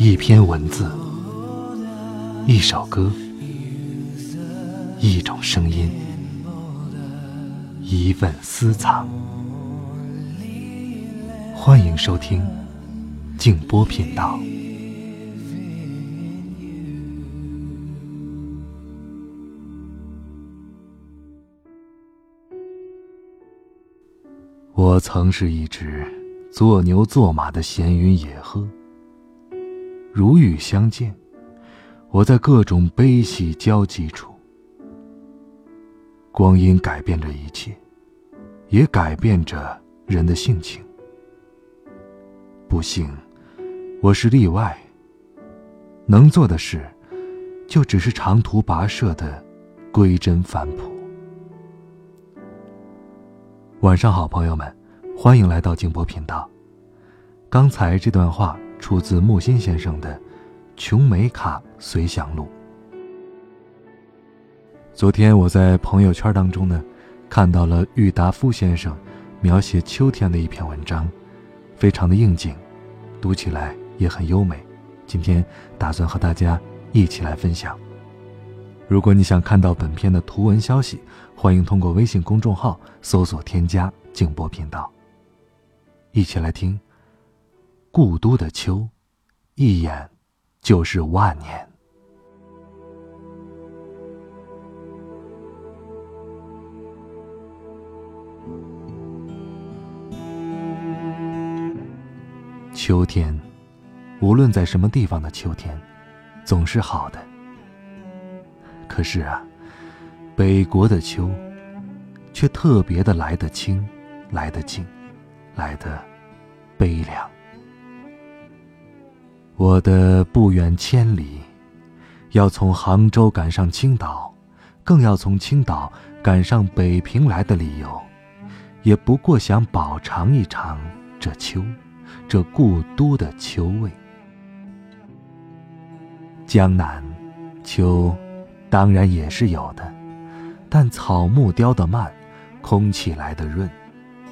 一篇文字，一首歌，一种声音，一份私藏。欢迎收听静波频道。我曾是一只做牛做马的闲云野鹤。如雨相见，我在各种悲喜交集处。光阴改变着一切，也改变着人的性情。不幸，我是例外。能做的事，就只是长途跋涉的归真返璞。晚上好，朋友们，欢迎来到静波频道。刚才这段话。出自木心先生的《琼美卡随想录》。昨天我在朋友圈当中呢，看到了郁达夫先生描写秋天的一篇文章，非常的应景，读起来也很优美。今天打算和大家一起来分享。如果你想看到本片的图文消息，欢迎通过微信公众号搜索添加“静波频道”，一起来听。故都的秋，一眼就是万年。秋天，无论在什么地方的秋天，总是好的。可是啊，北国的秋，却特别的来得清，来得静，来得悲凉。我的不远千里，要从杭州赶上青岛，更要从青岛赶上北平来的理由，也不过想饱尝一尝这秋，这故都的秋味。江南，秋，当然也是有的，但草木凋得慢，空气来得润，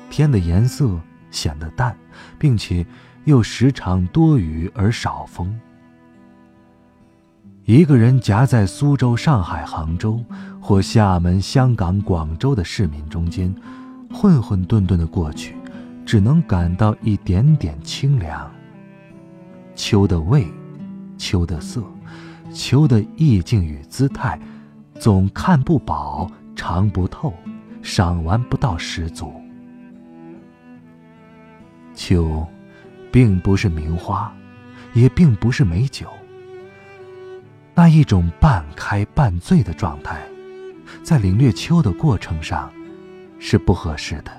天的颜色显得淡，并且。又时常多雨而少风。一个人夹在苏州、上海、杭州，或厦门、香港、广州的市民中间，混混沌沌的过去，只能感到一点点清凉。秋的味，秋的色，秋的意境与姿态，总看不饱，尝不透，赏玩不到十足。秋。并不是名花，也并不是美酒。那一种半开半醉的状态，在领略秋的过程上，是不合适的。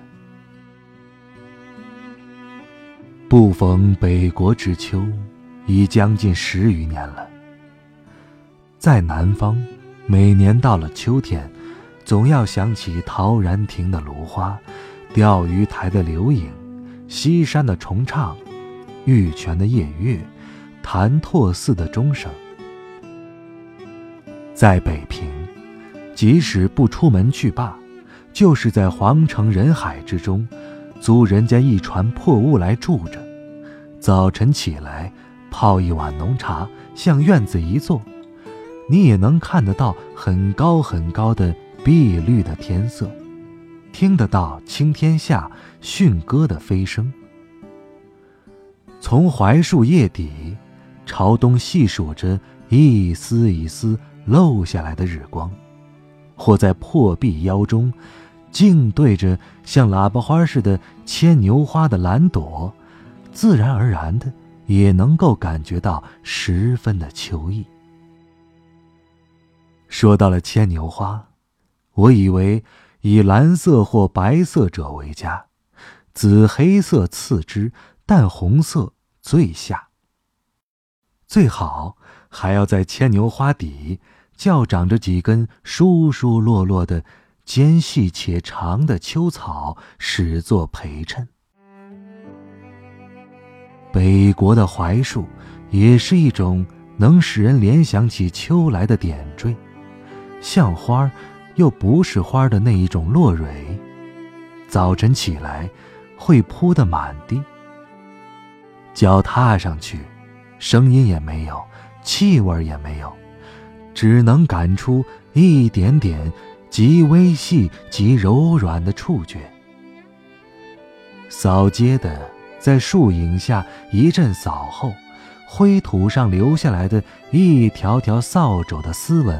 不逢北国之秋，已将近十余年了。在南方，每年到了秋天，总要想起陶然亭的芦花，钓鱼台的柳影，西山的重唱。玉泉的夜月，潭柘寺的钟声，在北平，即使不出门去罢，就是在皇城人海之中，租人家一船破屋来住着。早晨起来，泡一碗浓茶，向院子一坐，你也能看得到很高很高的碧绿的天色，听得到青天下驯鸽的飞声。从槐树叶底朝东细数着一丝一丝漏下来的日光，或在破壁腰中静对着像喇叭花似的牵牛花的蓝朵，自然而然的也能够感觉到十分的秋意。说到了牵牛花，我以为以蓝色或白色者为佳，紫黑色次之，淡红色。最下，最好还要在牵牛花底较长着几根疏疏落落的、尖细且长的秋草，始作陪衬。北国的槐树也是一种能使人联想起秋来的点缀，像花又不是花的那一种落蕊，早晨起来会铺得满地。脚踏上去，声音也没有，气味也没有，只能感出一点点极微细、极柔软的触觉。扫街的在树影下一阵扫后，灰土上留下来的一条条扫帚的丝纹，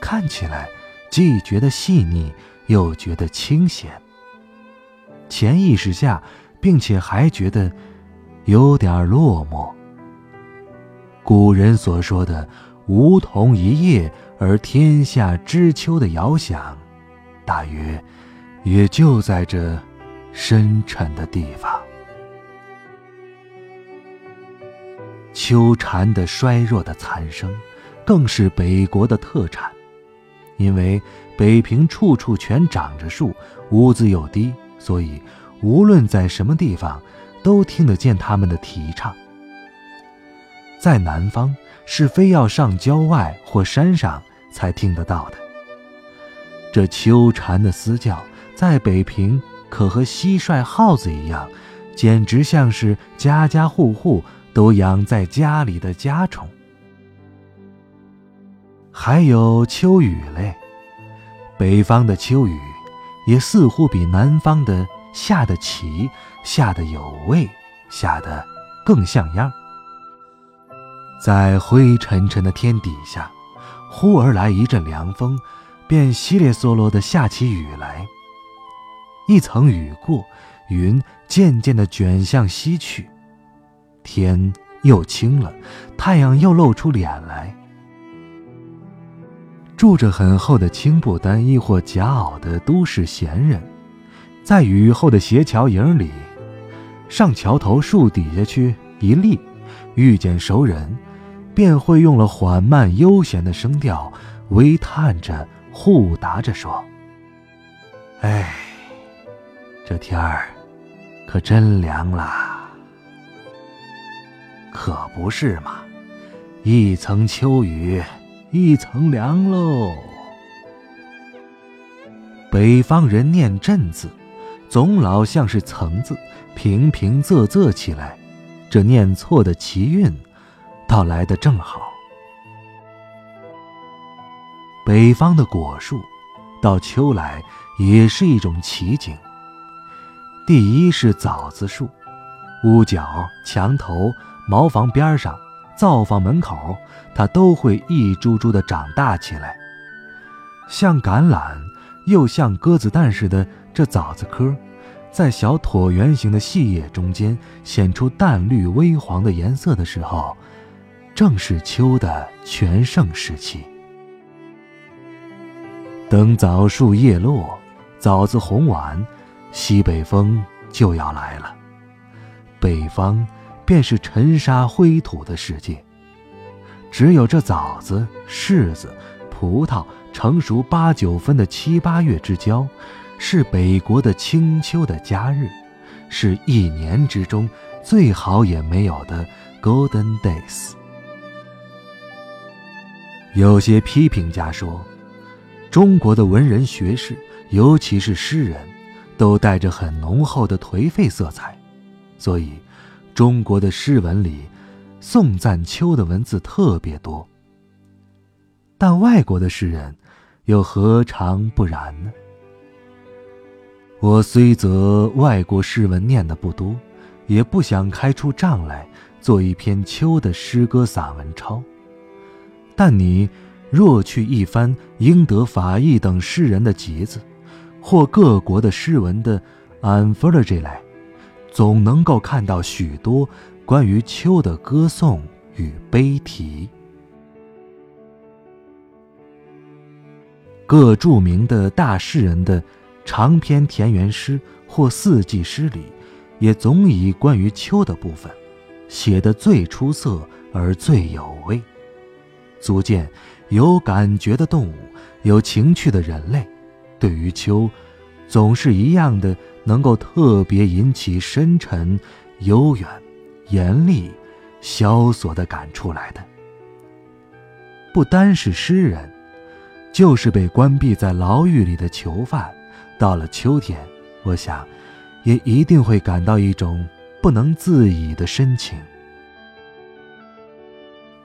看起来既觉得细腻，又觉得清闲。潜意识下，并且还觉得有点落寞。古人所说的“梧桐一叶而天下知秋”的遥想，大约也就在这深沉的地方。秋蝉的衰弱的残声，更是北国的特产，因为北平处处全长着树，屋子又低。所以，无论在什么地方，都听得见他们的啼唱。在南方，是非要上郊外或山上才听得到的。这秋蝉的嘶叫，在北平可和蟋蟀、耗子一样，简直像是家家户户都养在家里的家宠。还有秋雨嘞，北方的秋雨。也似乎比南方的下得齐，下得有味，下得更像样。在灰沉沉的天底下，忽而来一阵凉风，便稀里嗦啰地下起雨来。一层雨过，云渐渐地卷向西去，天又清了，太阳又露出脸来。住着很厚的青布单衣或夹袄的都市闲人，在雨后的斜桥影里，上桥头树底下去一立，遇见熟人，便会用了缓慢悠闲的声调，微叹着，互答着说：“哎，这天儿可真凉啦！可不是嘛，一层秋雨。”一层凉喽。北方人念镇字，总老像是层字，平平仄仄起来，这念错的奇韵，倒来得正好。北方的果树，到秋来也是一种奇景。第一是枣子树，屋角、墙头、茅房边上。灶房门口，它都会一株株的长大起来，像橄榄又像鸽子蛋似的。这枣子壳，在小椭圆形的细叶中间显出淡绿微黄的颜色的时候，正是秋的全盛时期。等枣树叶落，枣子红完，西北风就要来了，北方。便是尘沙灰土的世界，只有这枣子、柿子、葡萄成熟八九分的七八月之交，是北国的清秋的佳日，是一年之中最好也没有的 Golden Days。有些批评家说，中国的文人学士，尤其是诗人，都带着很浓厚的颓废色彩，所以。中国的诗文里，颂赞秋的文字特别多。但外国的诗人，又何尝不然呢？我虽则外国诗文念的不多，也不想开出账来做一篇秋的诗歌散文抄。但你若去一番英德法意等诗人的集子，或各国的诗文的 anthology 来。总能够看到许多关于秋的歌颂与悲啼。各著名的大诗人的长篇田园诗或四季诗里，也总以关于秋的部分写得最出色而最有味，足见有感觉的动物，有情趣的人类，对于秋，总是一样的。能够特别引起深沉、悠远、严厉、萧索的感触来的，不单是诗人，就是被关闭在牢狱里的囚犯，到了秋天，我想，也一定会感到一种不能自已的深情。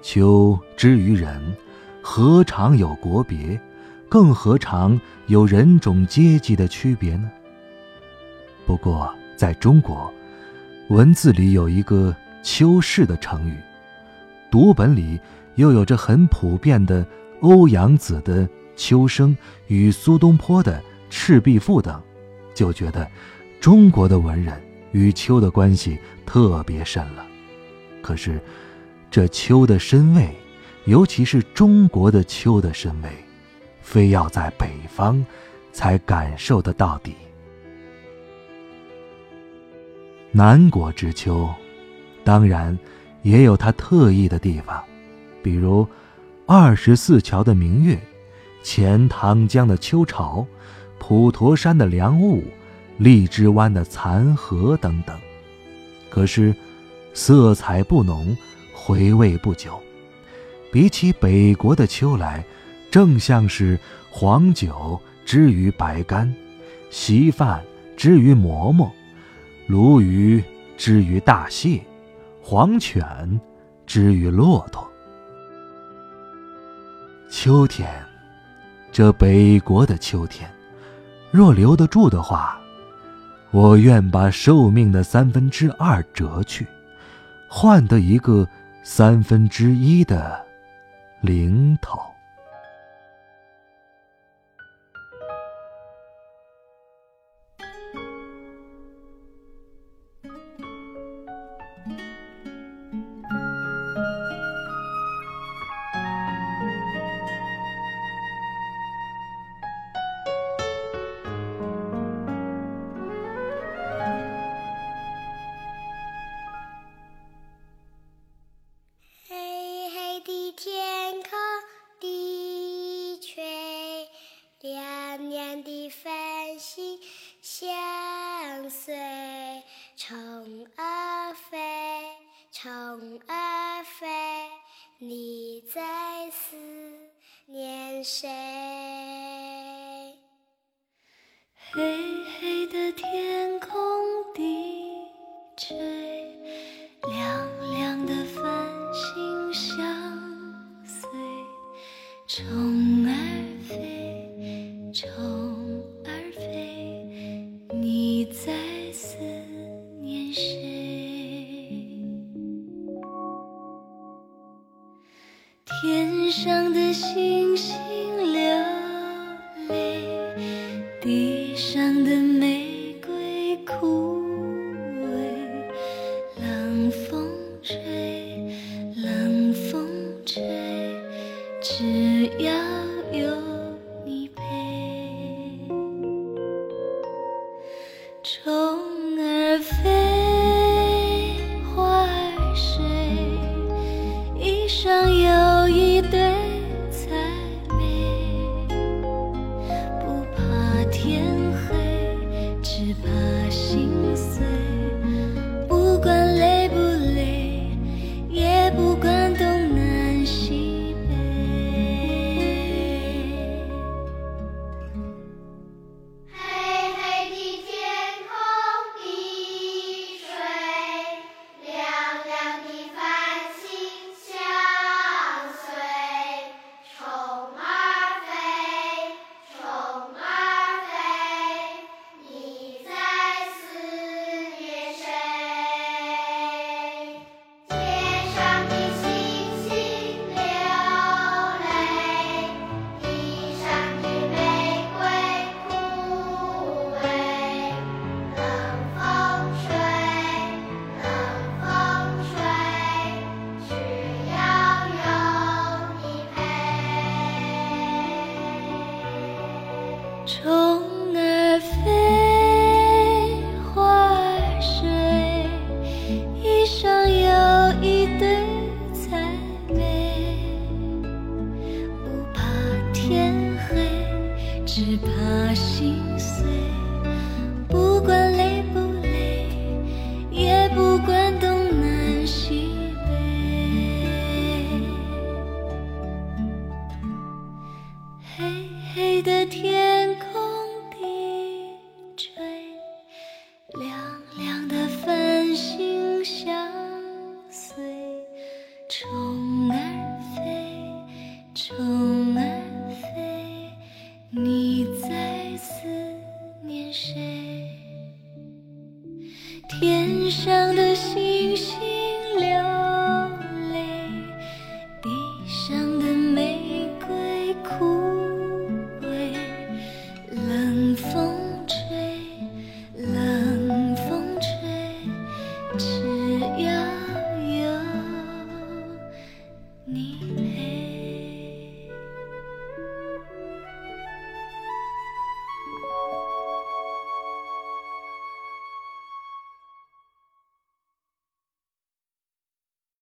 秋之于人，何尝有国别？更何尝有人种阶级的区别呢？不过，在中国，文字里有一个“秋氏”的成语，读本里又有着很普遍的欧阳子的《秋声》与苏东坡的《赤壁赋》等，就觉得中国的文人与秋的关系特别深了。可是，这秋的深味，尤其是中国的秋的深味，非要在北方才感受得到底。南国之秋，当然也有它特异的地方，比如二十四桥的明月、钱塘江的秋潮、普陀山的凉雾、荔枝湾的残荷等等。可是，色彩不浓，回味不久，比起北国的秋来，正像是黄酒之于白干，稀饭之于馍馍。鲈鱼之于大蟹，黄犬之于骆驼。秋天，这北国的秋天，若留得住的话，我愿把寿命的三分之二折去，换得一个三分之一的零头。念天上的星星